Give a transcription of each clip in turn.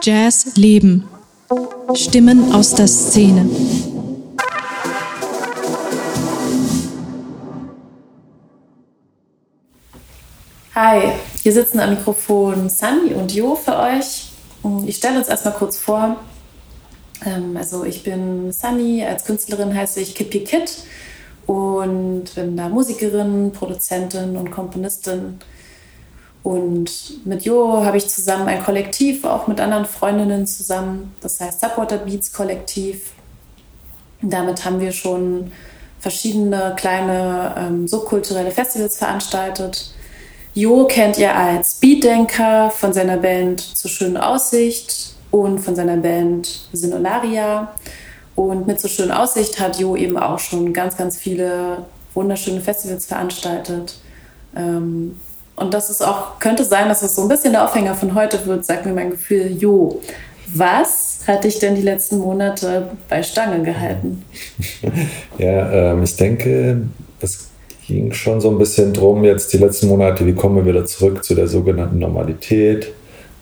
Jazz Leben. Stimmen aus der Szene. Hi, hier sitzen am Mikrofon Sunny und Jo für euch. Ich stelle uns erstmal kurz vor. Ähm, also ich bin Sunny, als Künstlerin heiße ich Kippy Kid und bin da Musikerin, Produzentin und Komponistin. Und mit Jo habe ich zusammen ein Kollektiv, auch mit anderen Freundinnen zusammen, das heißt Subwater Beats Kollektiv. damit haben wir schon verschiedene kleine ähm, subkulturelle Festivals veranstaltet. Jo kennt ihr als Beatdenker von seiner Band Zur schönen Aussicht und von seiner Band Sinolaria. Und mit Zur schönen Aussicht hat Jo eben auch schon ganz, ganz viele wunderschöne Festivals veranstaltet. Ähm, und das ist auch, könnte sein, dass es so ein bisschen der Aufhänger von heute wird, sagt mir mein Gefühl, Jo, was hat dich denn die letzten Monate bei Stange gehalten? ja, ähm, ich denke, es ging schon so ein bisschen drum, jetzt die letzten Monate, wie kommen wir wieder zurück zu der sogenannten Normalität.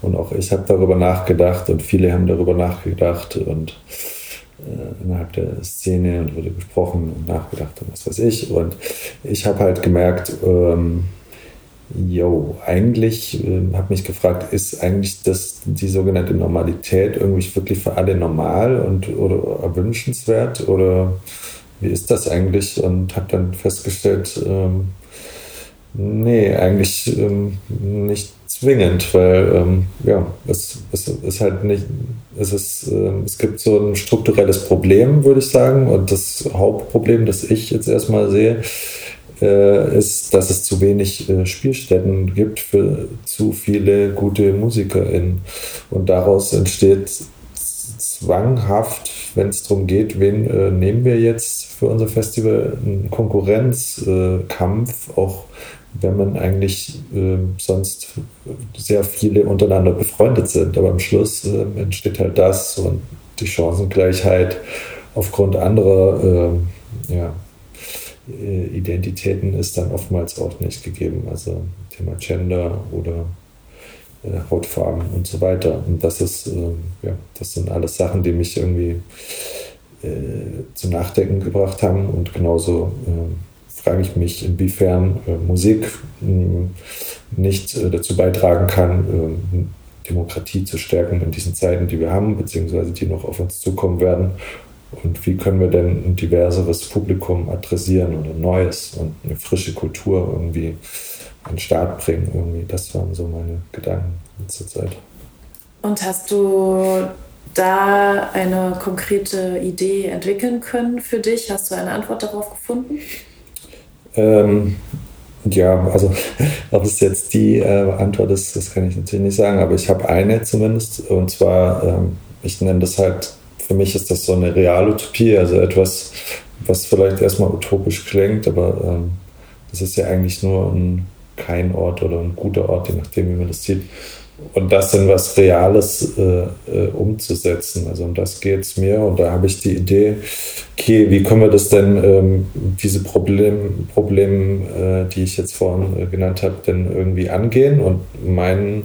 Und auch ich habe darüber nachgedacht und viele haben darüber nachgedacht und äh, innerhalb der Szene und wurde besprochen und nachgedacht und was weiß ich. Und ich habe halt gemerkt, ähm, Jo, eigentlich äh, habe mich gefragt, ist eigentlich das, die sogenannte Normalität irgendwie wirklich für alle normal und oder erwünschenswert oder wie ist das eigentlich? Und habe dann festgestellt, ähm, nee, eigentlich ähm, nicht zwingend, weil ähm, ja, es, es ist halt nicht, es ist, äh, es gibt so ein strukturelles Problem, würde ich sagen. Und das Hauptproblem, das ich jetzt erstmal sehe, ist, dass es zu wenig äh, Spielstätten gibt für zu viele gute MusikerInnen. Und daraus entsteht zwanghaft, wenn es darum geht, wen äh, nehmen wir jetzt für unser Festival, ein Konkurrenzkampf, äh, auch wenn man eigentlich äh, sonst sehr viele untereinander befreundet sind. Aber am Schluss äh, entsteht halt das und die Chancengleichheit aufgrund anderer ja, äh, Identitäten ist dann oftmals auch nicht gegeben. Also Thema Gender oder äh, Hautfarben und so weiter. Und das ist, äh, ja, das sind alles Sachen, die mich irgendwie äh, zu Nachdenken gebracht haben. Und genauso äh, frage ich mich, inwiefern äh, Musik nicht dazu beitragen kann, Demokratie zu stärken in diesen Zeiten, die wir haben, beziehungsweise die noch auf uns zukommen werden und wie können wir denn ein diverseres Publikum adressieren oder Neues und eine frische Kultur irgendwie an den Start bringen. Irgendwie. Das waren so meine Gedanken zur Zeit. Und hast du da eine konkrete Idee entwickeln können für dich? Hast du eine Antwort darauf gefunden? Ähm, ja, also ob es jetzt die äh, Antwort ist, das kann ich natürlich nicht sagen, aber ich habe eine zumindest. Und zwar, ähm, ich nenne das halt für mich ist das so eine Realutopie, also etwas, was vielleicht erstmal utopisch klingt, aber ähm, das ist ja eigentlich nur ein kein Ort oder ein guter Ort, je nachdem, wie man das sieht. Und das in was Reales äh, äh, umzusetzen. Also um das geht es mir. Und da habe ich die Idee, okay, wie können wir das denn, ähm, diese Problem, Probleme, äh, die ich jetzt vorhin äh, genannt habe, denn irgendwie angehen? Und mein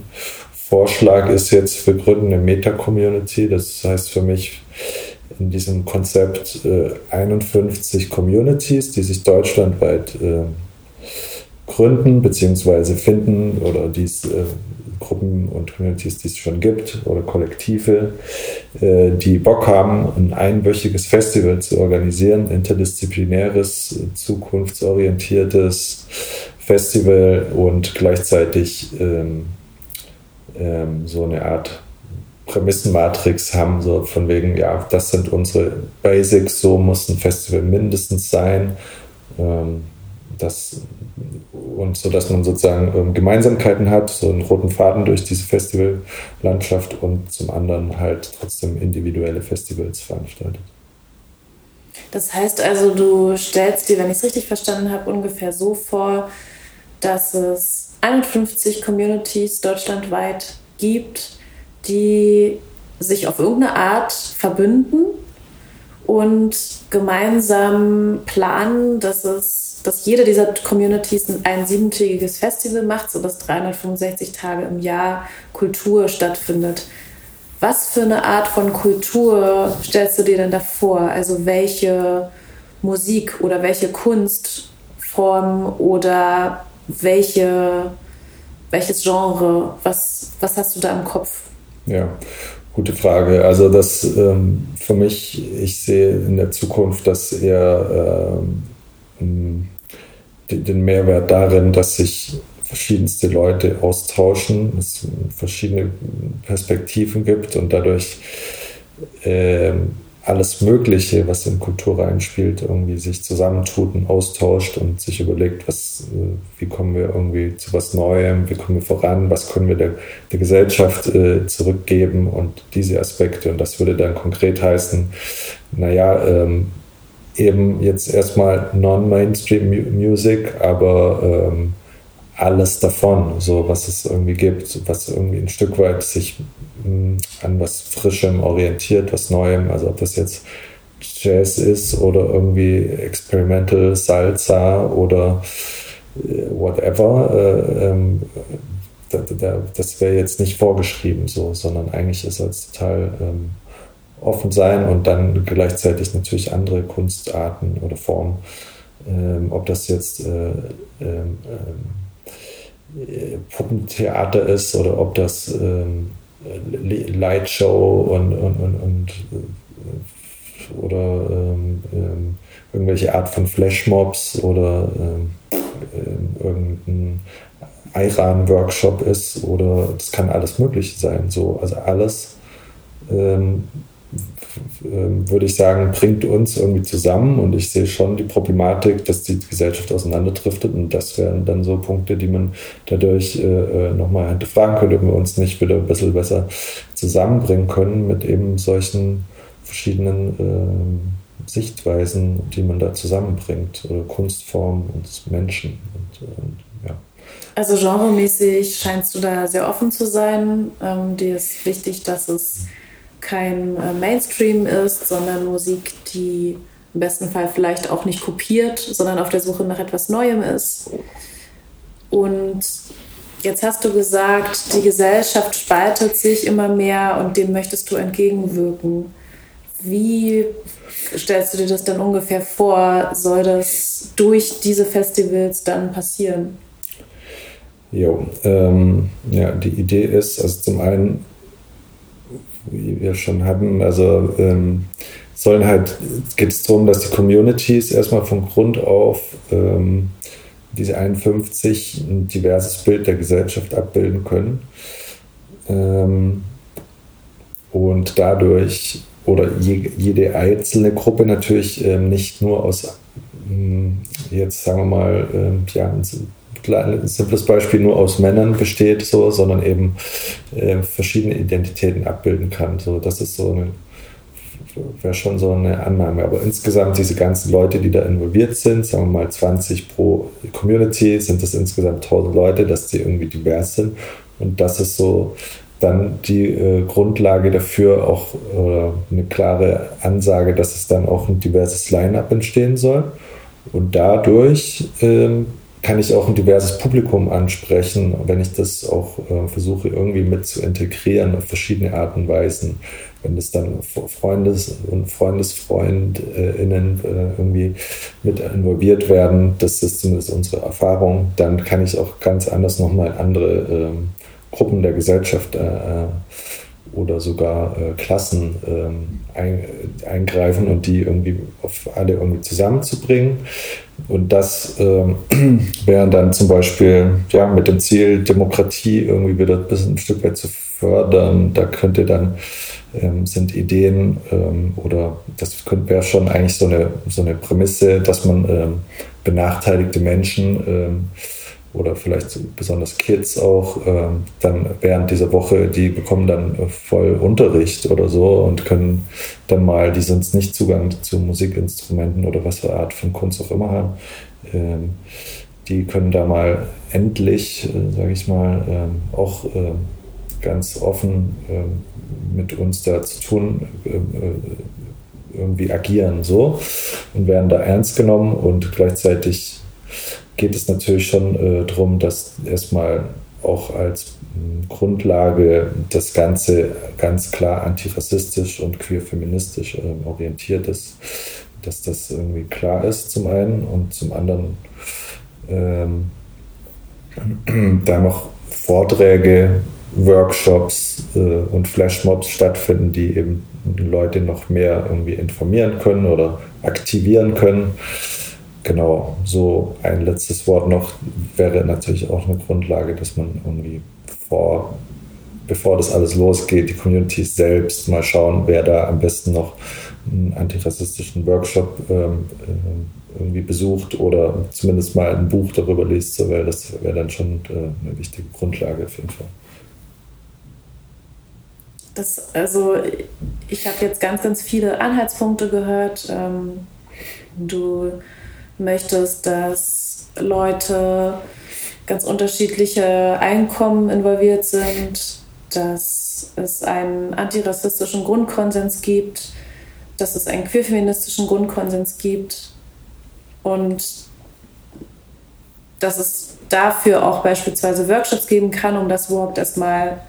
Vorschlag ist jetzt, wir gründen eine Meta-Community. Das heißt für mich in diesem Konzept äh, 51 Communities, die sich deutschlandweit äh, gründen bzw. finden oder dies äh, Gruppen und Communities, die es schon gibt oder Kollektive, äh, die Bock haben, ein einwöchiges Festival zu organisieren, interdisziplinäres, zukunftsorientiertes Festival und gleichzeitig ähm, ähm, so eine Art Prämissenmatrix haben, so von wegen, ja, das sind unsere Basics, so muss ein Festival mindestens sein. Ähm, das, und so, dass man sozusagen ähm, Gemeinsamkeiten hat, so einen roten Faden durch diese Festivallandschaft und zum anderen halt trotzdem individuelle Festivals veranstaltet. Das heißt also, du stellst dir, wenn ich es richtig verstanden habe, ungefähr so vor, dass es 51 Communities deutschlandweit gibt, die sich auf irgendeine Art verbünden und gemeinsam planen, dass es, dass jede dieser Communities ein siebentägiges Festival macht, sodass 365 Tage im Jahr Kultur stattfindet. Was für eine Art von Kultur stellst du dir denn da vor? Also welche Musik oder welche Kunstform oder welche, welches Genre? Was, was hast du da im Kopf? Ja, gute Frage. Also das ähm, für mich, ich sehe in der Zukunft dass eher ähm, den Mehrwert darin, dass sich verschiedenste Leute austauschen, es verschiedene Perspektiven gibt und dadurch äh, alles Mögliche, was in Kultur reinspielt, irgendwie sich zusammentut und austauscht und sich überlegt, was, äh, wie kommen wir irgendwie zu was Neuem, wie kommen wir voran, was können wir der, der Gesellschaft äh, zurückgeben und diese Aspekte. Und das würde dann konkret heißen, naja, ähm, eben jetzt erstmal Non-Mainstream-Music, aber ähm, alles davon, so was es irgendwie gibt, was irgendwie ein Stück weit sich mh, hm, an was Frischem orientiert, was Neuem, also ob das jetzt Jazz ist oder irgendwie Experimental Salsa oder äh, whatever, äh, ähm, da, da, das wäre jetzt nicht vorgeschrieben so, sondern eigentlich ist es total ähm, offen sein und dann gleichzeitig natürlich andere Kunstarten oder Formen, ähm, ob das jetzt äh, ähm, ähm Puppentheater ist oder ob das ähm, Lightshow und, und, und, und äh, oder ähm, ähm, irgendwelche Art von Flashmobs oder ähm, irgendein Iran-Workshop ist oder das kann alles Mögliche sein. So, also alles ähm, würde ich sagen, bringt uns irgendwie zusammen und ich sehe schon die Problematik, dass die Gesellschaft auseinanderdriftet und das wären dann so Punkte, die man dadurch äh, äh nochmal hinterfragen könnte, ob wir uns nicht wieder ein bisschen besser zusammenbringen können mit eben solchen verschiedenen äh, Sichtweisen, die man da zusammenbringt oder Kunstformen und Menschen und, und ja. Also genremäßig scheinst du da sehr offen zu sein. Ähm, dir ist wichtig, dass es kein äh, Mainstream ist, sondern Musik, die im besten Fall vielleicht auch nicht kopiert, sondern auf der Suche nach etwas Neuem ist. Und jetzt hast du gesagt, die Gesellschaft spaltet sich immer mehr und dem möchtest du entgegenwirken. Wie stellst du dir das dann ungefähr vor? Soll das durch diese Festivals dann passieren? Jo, ähm, ja, die Idee ist, also zum einen wie wir schon hatten. Also ähm, sollen halt, geht es darum, dass die Communities erstmal von Grund auf ähm, diese 51 ein diverses Bild der Gesellschaft abbilden können. Ähm, und dadurch, oder je, jede einzelne Gruppe natürlich ähm, nicht nur aus, ähm, jetzt sagen wir mal, ähm, ja, ein simples Beispiel nur aus Männern besteht, so, sondern eben äh, verschiedene Identitäten abbilden kann. So, das ist so eine, wäre schon so eine Annahme. Aber insgesamt diese ganzen Leute, die da involviert sind, sagen wir mal 20 pro Community, sind das insgesamt 1000 Leute, dass die irgendwie divers sind. Und das ist so dann die äh, Grundlage dafür, auch äh, eine klare Ansage, dass es dann auch ein diverses Line-up entstehen soll. Und dadurch ähm, kann ich auch ein diverses Publikum ansprechen, wenn ich das auch äh, versuche irgendwie mit zu integrieren auf verschiedene Arten und Weisen. Wenn das dann Freundes- und FreundesfreundInnen äh, irgendwie mit involviert werden, das ist zumindest unsere Erfahrung, dann kann ich auch ganz anders nochmal andere äh, Gruppen der Gesellschaft äh, äh, oder sogar äh, Klassen ähm, ein, eingreifen und die irgendwie auf alle irgendwie zusammenzubringen. Und das ähm, wäre dann zum Beispiel ja, mit dem Ziel, Demokratie irgendwie wieder ein, bisschen, ein Stück weit zu fördern. Da könnte dann, ähm, sind Ideen ähm, oder das wäre schon eigentlich so eine, so eine Prämisse, dass man ähm, benachteiligte Menschen ähm, oder vielleicht besonders Kids auch, äh, dann während dieser Woche, die bekommen dann voll Unterricht oder so und können dann mal, die sonst nicht Zugang zu Musikinstrumenten oder was für Art von Kunst auch immer haben, ähm, die können da mal endlich, äh, sage ich mal, ähm, auch äh, ganz offen äh, mit uns da zu tun, ähm, äh, irgendwie agieren so und werden da ernst genommen und gleichzeitig geht es natürlich schon äh, darum, dass erstmal auch als Grundlage das Ganze ganz klar antirassistisch und queer-feministisch äh, orientiert ist, dass das irgendwie klar ist zum einen und zum anderen ähm, da noch Vorträge, Workshops äh, und Flashmobs stattfinden, die eben Leute noch mehr irgendwie informieren können oder aktivieren können. Genau, so ein letztes Wort noch wäre natürlich auch eine Grundlage, dass man irgendwie vor, bevor das alles losgeht, die Communities selbst mal schauen, wer da am besten noch einen antirassistischen Workshop ähm, äh, irgendwie besucht oder zumindest mal ein Buch darüber liest, so wäre das wäre dann schon äh, eine wichtige Grundlage auf jeden Fall. Das, also ich habe jetzt ganz, ganz viele Anhaltspunkte gehört. Ähm, du möchtest, dass Leute ganz unterschiedliche Einkommen involviert sind, dass es einen antirassistischen Grundkonsens gibt, dass es einen queerfeministischen Grundkonsens gibt und dass es dafür auch beispielsweise Workshops geben kann, um das überhaupt erstmal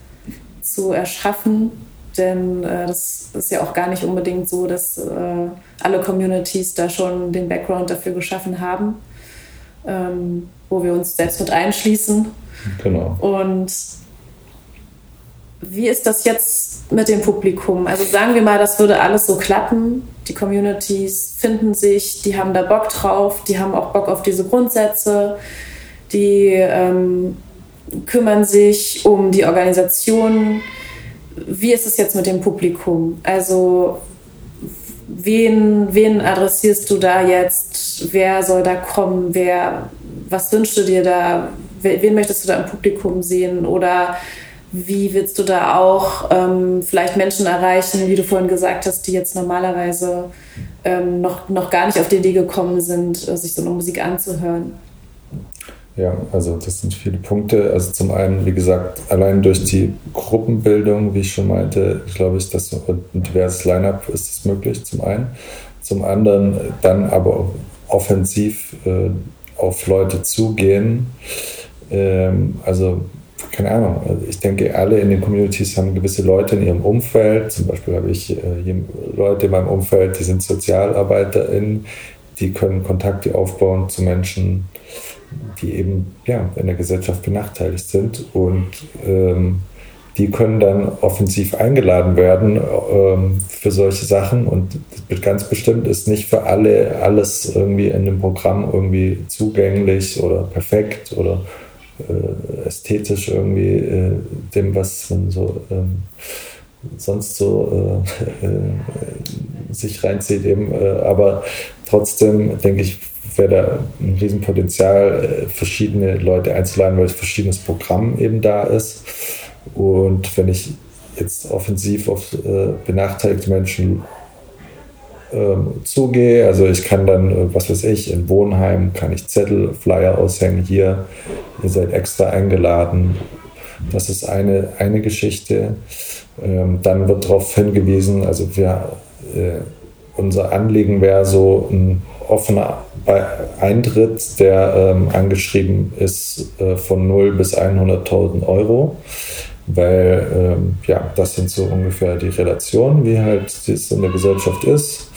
zu erschaffen. Denn äh, das ist ja auch gar nicht unbedingt so, dass äh, alle Communities da schon den Background dafür geschaffen haben, ähm, wo wir uns selbst mit einschließen. Genau. Und wie ist das jetzt mit dem Publikum? Also sagen wir mal, das würde alles so klappen. Die Communities finden sich, die haben da Bock drauf, die haben auch Bock auf diese Grundsätze, die ähm, kümmern sich um die Organisation. Wie ist es jetzt mit dem Publikum? Also wen, wen adressierst du da jetzt? Wer soll da kommen? Wer, was wünschst du dir da? Wen möchtest du da im Publikum sehen? Oder wie willst du da auch ähm, vielleicht Menschen erreichen, wie du vorhin gesagt hast, die jetzt normalerweise ähm, noch, noch gar nicht auf die Idee gekommen sind, äh, sich so eine Musik anzuhören? Ja, also das sind viele Punkte. Also zum einen, wie gesagt, allein durch die Gruppenbildung, wie ich schon meinte, glaube ich, dass ein diverses Line-up ist es möglich, zum einen. Zum anderen dann aber offensiv äh, auf Leute zugehen. Ähm, also keine Ahnung, also ich denke, alle in den Communities haben gewisse Leute in ihrem Umfeld. Zum Beispiel habe ich äh, Leute in meinem Umfeld, die sind SozialarbeiterInnen, die können Kontakte aufbauen zu Menschen, die eben ja, in der Gesellschaft benachteiligt sind und ähm, die können dann offensiv eingeladen werden ähm, für solche Sachen und ganz bestimmt ist nicht für alle alles irgendwie in dem Programm irgendwie zugänglich oder perfekt oder äh, ästhetisch irgendwie äh, dem, was man so ähm, sonst so äh, äh sich reinzieht eben. Äh, aber trotzdem denke ich, wäre da ein Riesenpotenzial, äh, verschiedene Leute einzuladen, weil verschiedenes Programm eben da ist. Und wenn ich jetzt offensiv auf äh, benachteiligte Menschen ähm, zugehe, also ich kann dann, äh, was weiß ich, in Wohnheim kann ich Zettel, Flyer aushängen, hier, ihr seid extra eingeladen. Das ist eine, eine Geschichte. Ähm, dann wird darauf hingewiesen, also wir, äh, unser Anliegen wäre so ein offener Eintritt, der ähm, angeschrieben ist äh, von 0 bis 100.000 Euro, weil ähm, ja, das sind so ungefähr die Relationen, wie halt das in der Gesellschaft ist,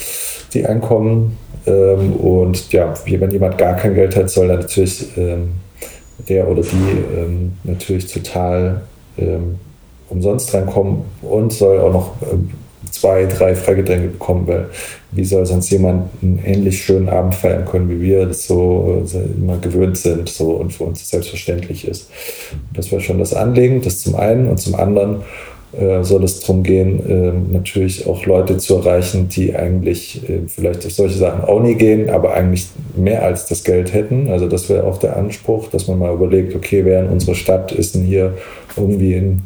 die Einkommen. Ähm, und ja, wenn jemand gar kein Geld hat, soll er natürlich ähm, der oder die ähm, natürlich total ähm, umsonst reinkommen und soll auch noch zwei, drei Freigetränke bekommen, weil wie soll sonst jemand einen ähnlich schönen Abend feiern können, wie wir das so, so immer gewöhnt sind so und für uns selbstverständlich ist. Das wäre schon das Anliegen, das zum einen und zum anderen äh, soll es darum gehen, äh, natürlich auch Leute zu erreichen, die eigentlich äh, vielleicht auf solche Sachen auch nie gehen, aber eigentlich mehr als das Geld hätten. Also das wäre auch der Anspruch, dass man mal überlegt, okay, wer in unserer Stadt ist denn hier irgendwie in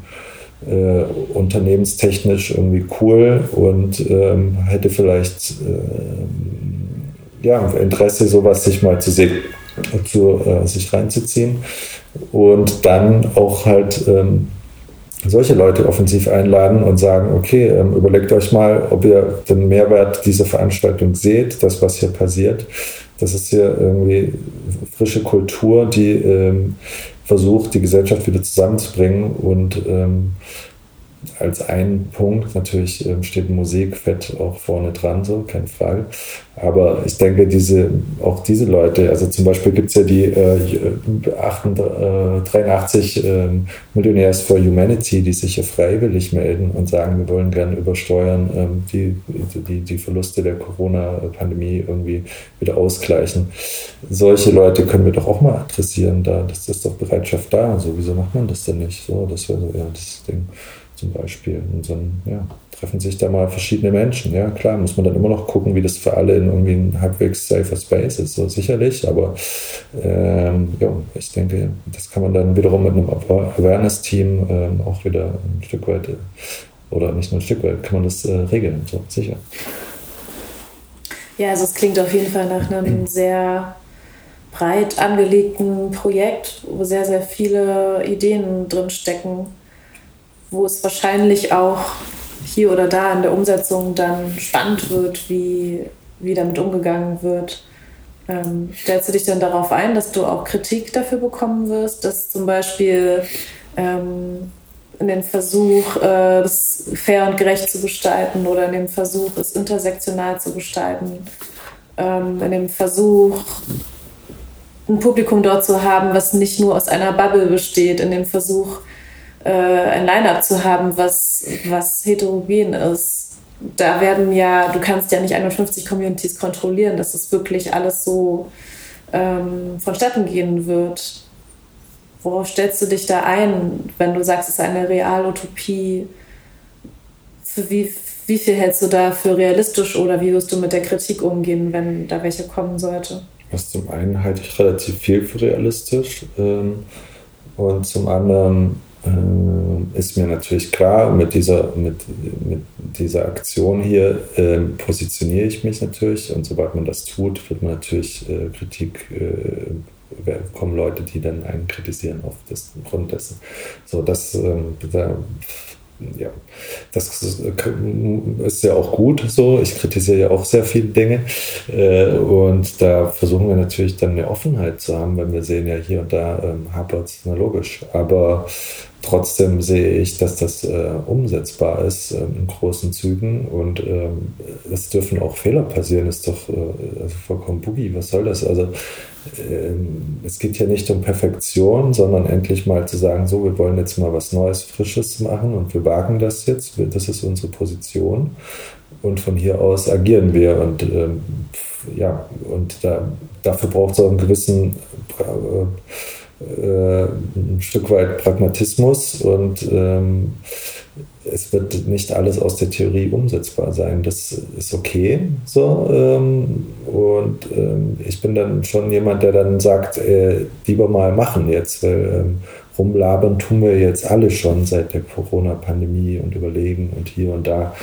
äh, unternehmenstechnisch irgendwie cool und ähm, hätte vielleicht äh, ja, Interesse, sowas sich mal zu sehen, zu, äh, sich reinzuziehen und dann auch halt ähm, solche Leute offensiv einladen und sagen, okay, ähm, überlegt euch mal, ob ihr den Mehrwert dieser Veranstaltung seht, das, was hier passiert. Das ist hier irgendwie frische Kultur, die ähm, versucht, die Gesellschaft wieder zusammenzubringen und ähm, als ein Punkt. Natürlich ähm, steht Musik fett auch vorne dran, so kein Fall. Aber ich denke, diese, auch diese Leute, also zum Beispiel gibt es ja die äh, 83 äh, Millionärs for Humanity, die sich ja freiwillig melden und sagen, wir wollen gerne über Steuern ähm, die, die, die Verluste der Corona-Pandemie irgendwie wieder ausgleichen. Solche Leute können wir doch auch mal adressieren. Da, das ist doch Bereitschaft da. So, wieso macht man das denn nicht? So, das wäre so ja, das Ding zum Beispiel. Und dann ja, treffen sich da mal verschiedene Menschen. Ja, klar, muss man dann immer noch gucken, wie das für alle in irgendwie ein halbwegs safer Space ist, so sicherlich. Aber ähm, ja, ich denke, das kann man dann wiederum mit einem Awareness-Team ähm, auch wieder ein Stück weit, oder nicht nur ein Stück weit, kann man das äh, regeln, so sicher. Ja, also es klingt auf jeden Fall nach einem sehr breit angelegten Projekt, wo sehr, sehr viele Ideen drin stecken wo es wahrscheinlich auch hier oder da in der Umsetzung dann spannend wird, wie, wie damit umgegangen wird. Ähm, stellst du dich dann darauf ein, dass du auch Kritik dafür bekommen wirst, dass zum Beispiel ähm, in dem Versuch, äh, das fair und gerecht zu gestalten oder in dem Versuch, es intersektional zu gestalten, ähm, in dem Versuch, ein Publikum dort zu haben, was nicht nur aus einer Bubble besteht, in dem Versuch, äh, ein Line-up zu haben, was, was heterogen ist. Da werden ja, du kannst ja nicht 51 Communities kontrollieren, dass es wirklich alles so ähm, vonstatten gehen wird. Worauf stellst du dich da ein, wenn du sagst, es ist eine Realutopie? Für wie, wie viel hältst du da für realistisch oder wie wirst du mit der Kritik umgehen, wenn da welche kommen sollte? Was zum einen halte ich relativ viel für realistisch ähm, und zum anderen äh, ist mir natürlich klar, mit dieser, mit, mit dieser Aktion hier äh, positioniere ich mich natürlich und sobald man das tut, wird man natürlich äh, Kritik, äh, kommen Leute, die dann einen kritisieren auf das Grund dessen. So, das, ähm, da, ja, das ist ja auch gut so. Ich kritisiere ja auch sehr viele Dinge. Äh, und da versuchen wir natürlich dann eine Offenheit zu haben, wenn wir sehen, ja, hier und da ähm, hapert es, logisch. Aber Trotzdem sehe ich, dass das äh, umsetzbar ist äh, in großen Zügen und ähm, es dürfen auch Fehler passieren, ist doch äh, also vollkommen boogie. Was soll das? Also es geht ja nicht um Perfektion, sondern endlich mal zu sagen, so, wir wollen jetzt mal was Neues, Frisches machen und wir wagen das jetzt. Das ist unsere Position und von hier aus agieren wir und ähm, ja, und da, dafür braucht es auch einen gewissen äh, äh, ein Stück weit Pragmatismus und ähm, es wird nicht alles aus der Theorie umsetzbar sein. Das ist okay so. Ähm, und ähm, ich bin dann schon jemand, der dann sagt, äh, lieber mal machen jetzt, weil ähm, rumlabern tun wir jetzt alle schon seit der Corona-Pandemie und überlegen und hier und da.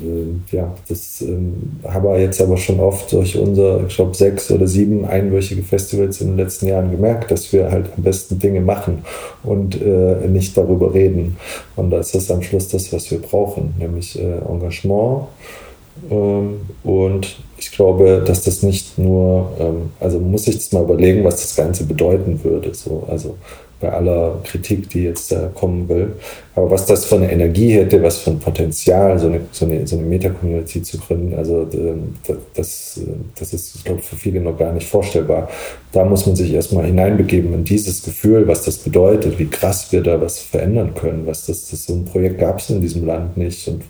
Äh, ja, das ähm, haben wir jetzt aber schon oft durch unser, ich glaube, sechs oder sieben einwöchige Festivals in den letzten Jahren gemerkt, dass wir halt am besten Dinge machen und äh, nicht darüber reden. Und da ist das am Schluss das, was wir brauchen, nämlich äh, Engagement. Ähm, und ich glaube, dass das nicht nur, ähm, also muss ich das mal überlegen, was das Ganze bedeuten würde. So, also bei aller Kritik, die jetzt äh, kommen will. Aber was das für eine Energie hätte, was für ein Potenzial, so eine, so eine, so eine Meta-Community zu gründen, also ähm, das, das ist, glaube ich, für viele noch gar nicht vorstellbar. Da muss man sich erstmal hineinbegeben in dieses Gefühl, was das bedeutet, wie krass wir da was verändern können, was das, das so ein Projekt gab es in diesem Land nicht. Und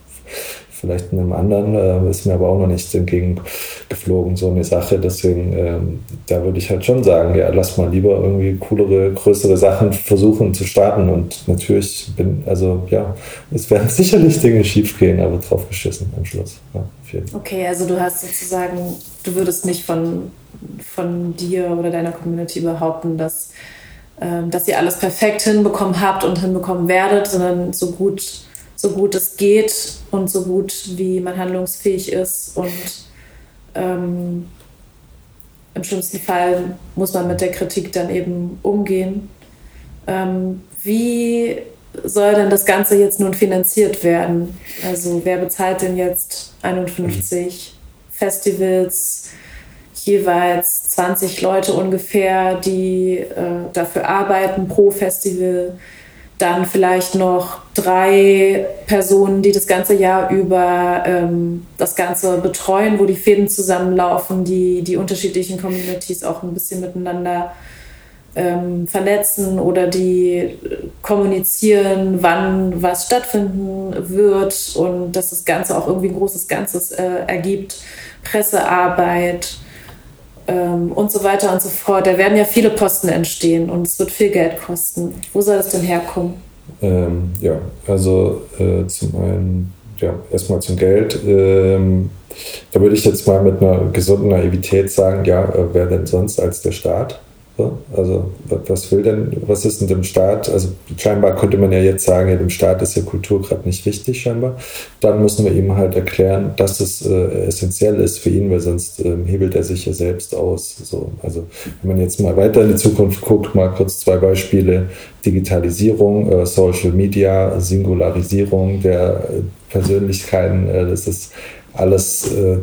vielleicht in einem anderen, äh, ist mir aber auch noch nicht entgegengeflogen, so eine Sache. Deswegen, ähm, da würde ich halt schon sagen, ja, lass mal lieber irgendwie coolere, größere Sachen versuchen zu starten. Und natürlich bin, also ja, es werden sicherlich Dinge schiefgehen, aber drauf geschissen am Schluss. Ja, okay, also du hast sozusagen, du würdest nicht von, von dir oder deiner Community behaupten, dass ähm, dass ihr alles perfekt hinbekommen habt und hinbekommen werdet, sondern so gut so gut es geht und so gut wie man handlungsfähig ist. Und ähm, im schlimmsten Fall muss man mit der Kritik dann eben umgehen. Ähm, wie soll denn das Ganze jetzt nun finanziert werden? Also wer bezahlt denn jetzt 51 Festivals? jeweils 20 Leute ungefähr, die äh, dafür arbeiten pro Festival. Dann vielleicht noch drei Personen, die das ganze Jahr über ähm, das Ganze betreuen, wo die Fäden zusammenlaufen, die die unterschiedlichen Communities auch ein bisschen miteinander ähm, vernetzen oder die kommunizieren, wann was stattfinden wird und dass das Ganze auch irgendwie ein großes Ganzes äh, ergibt. Pressearbeit, ähm, und so weiter und so fort. Da werden ja viele Posten entstehen und es wird viel Geld kosten. Wo soll das denn herkommen? Ähm, ja, also äh, zum einen, ja, erstmal zum Geld. Ähm, da würde ich jetzt mal mit einer gesunden Naivität sagen, ja, äh, wer denn sonst als der Staat? Also was will denn, was ist denn dem Staat? Also scheinbar könnte man ja jetzt sagen, ja, dem Staat ist ja Kultur gerade nicht wichtig scheinbar. Dann müssen wir ihm halt erklären, dass es äh, essentiell ist für ihn, weil sonst äh, hebelt er sich ja selbst aus. So, also wenn man jetzt mal weiter in die Zukunft guckt, mal kurz zwei Beispiele. Digitalisierung, äh, Social Media, Singularisierung der Persönlichkeiten, äh, das ist alles, äh,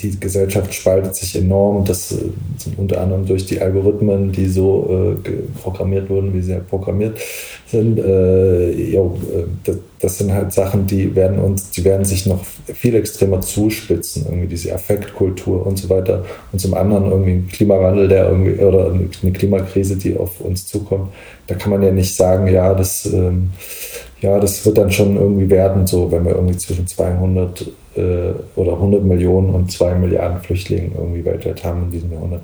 die Gesellschaft spaltet sich enorm. Das äh, sind unter anderem durch die Algorithmen, die so äh, programmiert wurden, wie sie halt programmiert sind. Jo, das, das, sind halt Sachen, die werden uns, die werden sich noch viel extremer zuspitzen, irgendwie diese Affektkultur und so weiter. Und zum anderen irgendwie ein Klimawandel, der irgendwie, oder eine Klimakrise, die auf uns zukommt. Da kann man ja nicht sagen, ja, das, ähm, ja, das wird dann schon irgendwie werden, so, wenn wir irgendwie zwischen 200 äh, oder 100 Millionen und 2 Milliarden Flüchtlinge irgendwie weltweit haben in diesem Jahrhundert.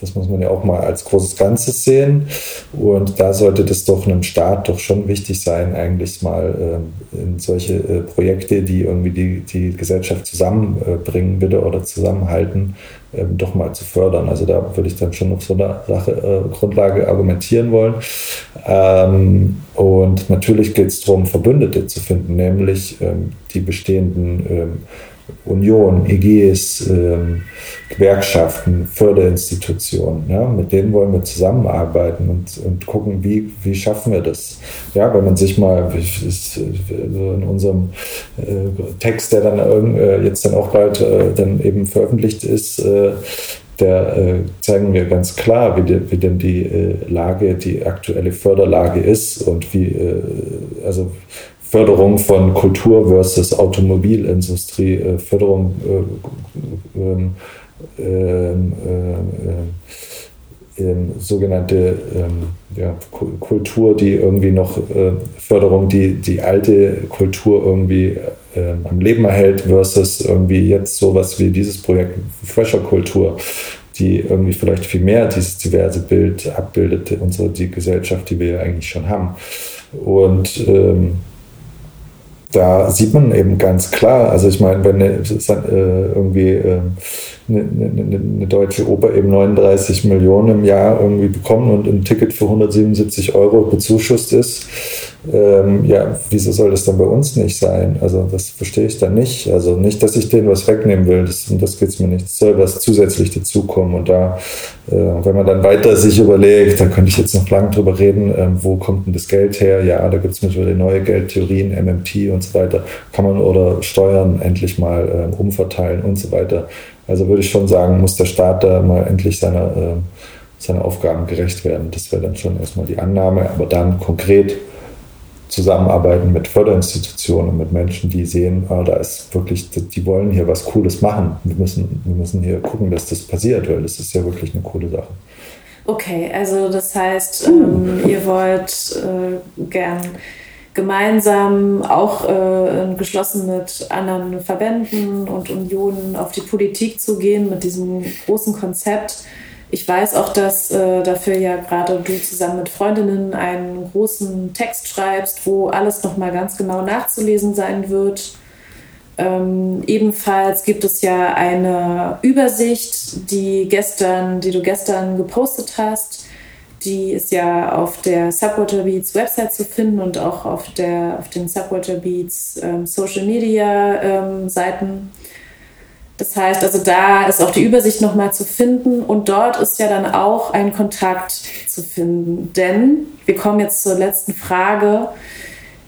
Das muss man ja auch mal als großes Ganzes sehen. Und da sollte das doch einem Staat doch schon wichtig sein, eigentlich mal äh, in solche äh, Projekte, die irgendwie die, die Gesellschaft zusammenbringen, bitte oder zusammenhalten, ähm, doch mal zu fördern. Also da würde ich dann schon auf so eine Sache, äh, Grundlage argumentieren wollen. Ähm, und natürlich geht es darum, Verbündete zu finden, nämlich ähm, die bestehenden ähm, Union, EGs, ähm, Gewerkschaften, Förderinstitutionen. Ja, mit denen wollen wir zusammenarbeiten und, und gucken, wie, wie schaffen wir das. Ja, wenn man sich mal in unserem äh, Text, der dann äh, jetzt dann auch bald äh, dann eben veröffentlicht ist, äh, der äh, zeigen wir ganz klar, wie, de, wie denn die äh, Lage, die aktuelle Förderlage ist und wie, also Förderung von Kultur versus Automobilindustrie, äh, Förderung äh, ähm, ähm, äh, ähm, sogenannte ja, Kultur, die irgendwie noch Förderung, die die alte Kultur irgendwie am Leben erhält, versus irgendwie jetzt sowas wie dieses Projekt Fresher Kultur, die irgendwie vielleicht viel mehr dieses diverse Bild abbildet, unsere die Gesellschaft, die wir ja eigentlich schon haben. Und ähm, da sieht man eben ganz klar, also ich meine, wenn eine, äh, irgendwie eine, eine, eine, deutsche Oper eben 39 Millionen im Jahr irgendwie bekommen und ein Ticket für 177 Euro bezuschusst ist, ähm, ja, wieso soll das dann bei uns nicht sein? Also das verstehe ich dann nicht. Also nicht, dass ich denen was wegnehmen will, das, das geht es mir nicht. Es soll was zusätzlich dazukommen. Und da, äh, wenn man dann weiter sich überlegt, da könnte ich jetzt noch lange drüber reden, äh, wo kommt denn das Geld her? Ja, da gibt es mittlerweile neue Geldtheorien, MMT und so weiter. Kann man oder Steuern endlich mal äh, umverteilen und so weiter. Also würde ich schon sagen, muss der Staat da mal endlich seiner, äh, seiner Aufgaben gerecht werden. Das wäre dann schon erstmal die Annahme. Aber dann konkret zusammenarbeiten mit Förderinstitutionen und mit Menschen, die sehen, ah, da ist wirklich, die wollen hier was Cooles machen. Wir müssen, wir müssen hier gucken, dass das passiert, weil das ist ja wirklich eine coole Sache. Okay, also das heißt, ähm, ihr wollt äh, gern gemeinsam auch äh, geschlossen mit anderen Verbänden und Unionen auf die Politik zu gehen mit diesem großen Konzept ich weiß auch, dass äh, dafür ja gerade du zusammen mit Freundinnen einen großen Text schreibst, wo alles nochmal ganz genau nachzulesen sein wird. Ähm, ebenfalls gibt es ja eine Übersicht, die gestern, die du gestern gepostet hast. Die ist ja auf der Subwater Beats Website zu finden und auch auf, der, auf den Subwater Beats ähm, Social Media ähm, Seiten. Das heißt, also da ist auch die Übersicht nochmal zu finden und dort ist ja dann auch ein Kontakt zu finden. Denn wir kommen jetzt zur letzten Frage.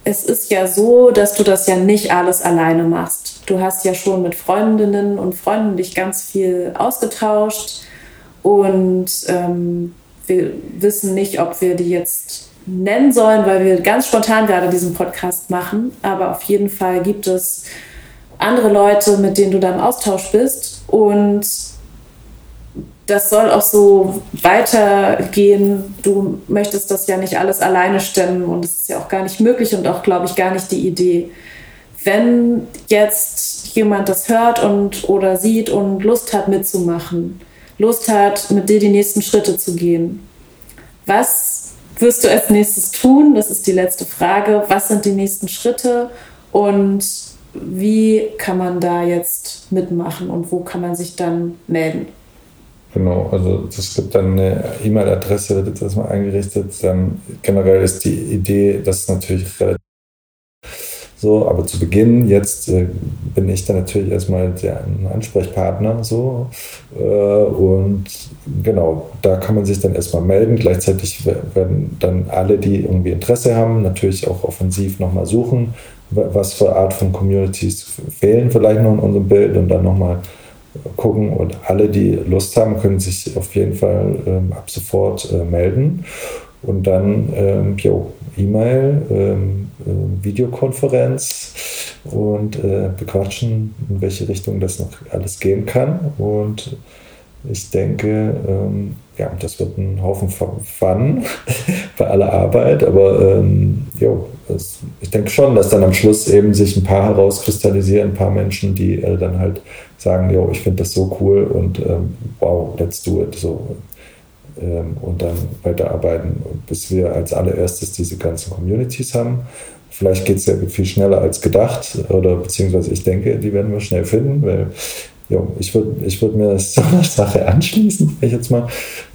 Es ist ja so, dass du das ja nicht alles alleine machst. du hast ja schon mit Freundinnen und Freunden dich ganz viel ausgetauscht und ähm, wir wissen nicht, ob wir die jetzt nennen sollen, weil wir ganz spontan gerade diesen Podcast machen. Aber auf jeden Fall gibt es andere Leute, mit denen du da im Austausch bist. Und das soll auch so weitergehen. Du möchtest das ja nicht alles alleine stemmen und es ist ja auch gar nicht möglich und auch, glaube ich, gar nicht die Idee. Wenn jetzt jemand das hört und oder sieht und Lust hat mitzumachen, Lust hat, mit dir die nächsten Schritte zu gehen, was wirst du als nächstes tun? Das ist die letzte Frage. Was sind die nächsten Schritte und wie kann man da jetzt mitmachen und wo kann man sich dann melden? Genau, also es gibt dann eine E-Mail-Adresse, wird das mal eingerichtet. Dann generell ist die Idee, das ist natürlich relativ so, aber zu Beginn, jetzt äh, bin ich dann natürlich erstmal der Ansprechpartner so. Äh, und genau, da kann man sich dann erstmal melden. Gleichzeitig werden dann alle, die irgendwie Interesse haben, natürlich auch offensiv nochmal suchen, was für Art von Communities fehlen vielleicht noch in unserem Bild und dann nochmal gucken. Und alle, die Lust haben, können sich auf jeden Fall ähm, ab sofort äh, melden. Und dann, ähm, jo, E-Mail, ähm, äh, Videokonferenz und äh, bequatschen, in welche Richtung das noch alles gehen kann. Und ich denke, ähm, ja, das wird ein Haufen Fun bei aller Arbeit, aber ähm, jo, das, ich denke schon, dass dann am Schluss eben sich ein paar herauskristallisieren, ein paar Menschen, die äh, dann halt sagen, jo, ich finde das so cool und ähm, wow, let's do it. So, ähm, und dann weiterarbeiten, bis wir als allererstes diese ganzen Communities haben. Vielleicht geht es ja viel schneller als gedacht oder beziehungsweise ich denke, die werden wir schnell finden, weil jo, ich würde ich würd mir so eine Sache anschließen, ich jetzt mal.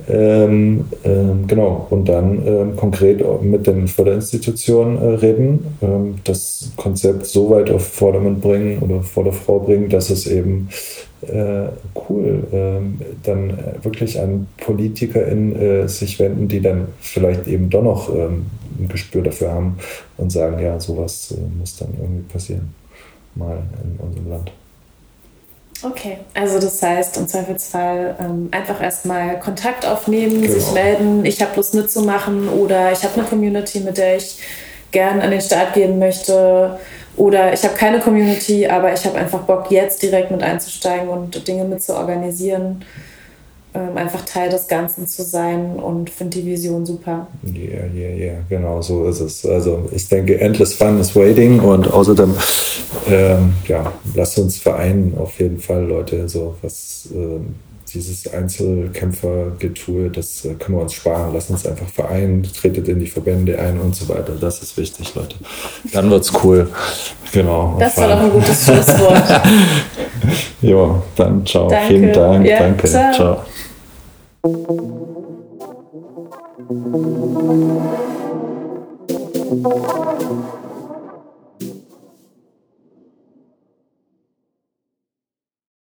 Ähm, ähm, genau, und dann ähm, konkret mit den Förderinstitutionen äh, reden, ähm, das Konzept so weit auf Vordermann bringen oder vor der Frau bringen, dass es eben äh, cool ähm, dann wirklich an PolitikerInnen äh, sich wenden, die dann vielleicht eben doch noch ähm, ein Gespür dafür haben und sagen, ja, sowas äh, muss dann irgendwie passieren, mal in unserem Land. Okay, also das heißt im Zweifelsfall ähm, einfach erstmal Kontakt aufnehmen, genau. sich melden, ich habe Lust mitzumachen oder ich habe eine Community, mit der ich gern an den Start gehen möchte oder ich habe keine Community, aber ich habe einfach Bock, jetzt direkt mit einzusteigen und Dinge mit zu organisieren ähm, einfach Teil des Ganzen zu sein und finde die Vision super. Ja, yeah, ja, yeah, ja, yeah. genau so ist es. Also ich denke, endless fun is waiting und außerdem, ähm, ja, lasst uns vereinen auf jeden Fall, Leute, so was ähm, dieses Einzelkämpfergetue, das äh, können wir uns sparen. Lasst uns einfach vereinen, tretet in die Verbände ein und so weiter. Das ist wichtig, Leute. Dann wird's cool. Genau. Das war doch ein gutes Schlusswort. ja, dann ciao. Danke. Vielen Dank. Ja, Danke. ciao. ciao.